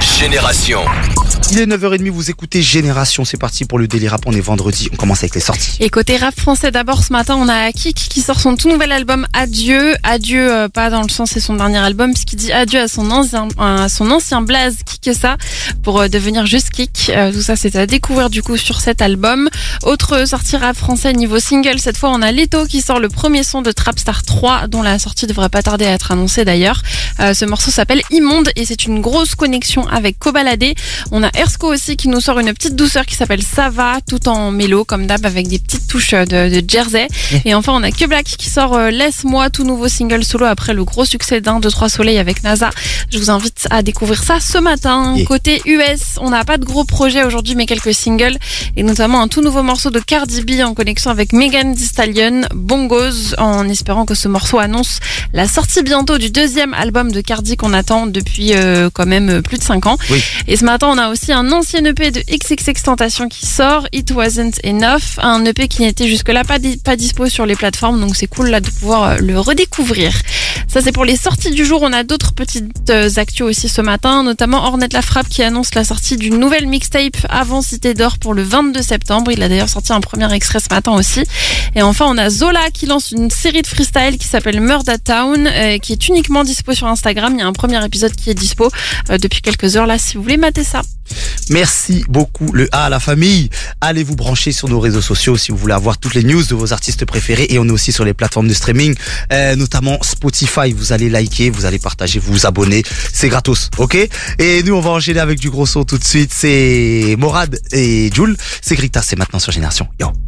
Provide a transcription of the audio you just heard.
Génération. Il est 9h30, vous écoutez Génération, c'est parti pour le délire rap, on est vendredi, on commence avec les sorties. Et côté rap français, d'abord ce matin, on a Kik qui sort son tout nouvel album Adieu. Adieu, euh, pas dans le sens c'est son dernier album, puisqu'il dit adieu à son ancien, à son ancien blaze Kik ça? Pour euh, devenir juste Kik. Euh, tout ça, c'est à découvrir du coup sur cet album. Autre sortie rap français niveau single, cette fois on a Leto qui sort le premier son de Trapstar 3, dont la sortie devrait pas tarder à être annoncée d'ailleurs. Euh, ce morceau s'appelle Immonde et c'est une grosse connexion avec Kobalade. On a Ersko aussi qui nous sort une petite douceur qui s'appelle Sava, tout en mélo comme d'hab avec des petites touches de, de Jersey. Et enfin on a Que Black qui sort euh, Laisse-moi, tout nouveau single solo après le gros succès d'un, deux, trois soleils avec NASA. Je vous invite à découvrir ça ce matin. Yeah. Côté US, on n'a pas de gros projets aujourd'hui mais quelques singles et notamment un tout nouveau morceau de Cardi B en connexion avec Megan Thee Stallion, Bongos, en espérant que ce morceau annonce la sortie bientôt du deuxième album de Cardi qu'on attend depuis euh, quand même euh, plus de 5 ans. Oui. Et ce matin, on a aussi un ancien EP de XXX Tentation qui sort, It Wasn't Enough, un EP qui n'était jusque-là pas, pas dispo sur les plateformes, donc c'est cool là de pouvoir euh, le redécouvrir. Ça c'est pour les sorties du jour, on a d'autres petites euh, actus aussi ce matin, notamment Ornette La Frappe qui annonce la sortie d'une nouvelle mixtape avant Cité d'Or pour le 22 septembre. Il a d'ailleurs sorti un premier extrait ce matin aussi. Et enfin, on a Zola qui lance une série de freestyle qui s'appelle Murder Town, euh, qui est uniquement dispo sur Instagram. Il y a un premier épisode qui est dispo euh, depuis quelques heures là, si vous voulez mater ça. Merci beaucoup, le A à la famille. Allez vous brancher sur nos réseaux sociaux si vous voulez avoir toutes les news de vos artistes préférés et on est aussi sur les plateformes de streaming, euh, notamment Spotify. Vous allez liker, vous allez partager, vous vous abonner. C'est gratos, ok? Et nous, on va enchaîner avec du gros son tout de suite. C'est Morad et Jules. C'est Grita, c'est maintenant sur Génération. Yo.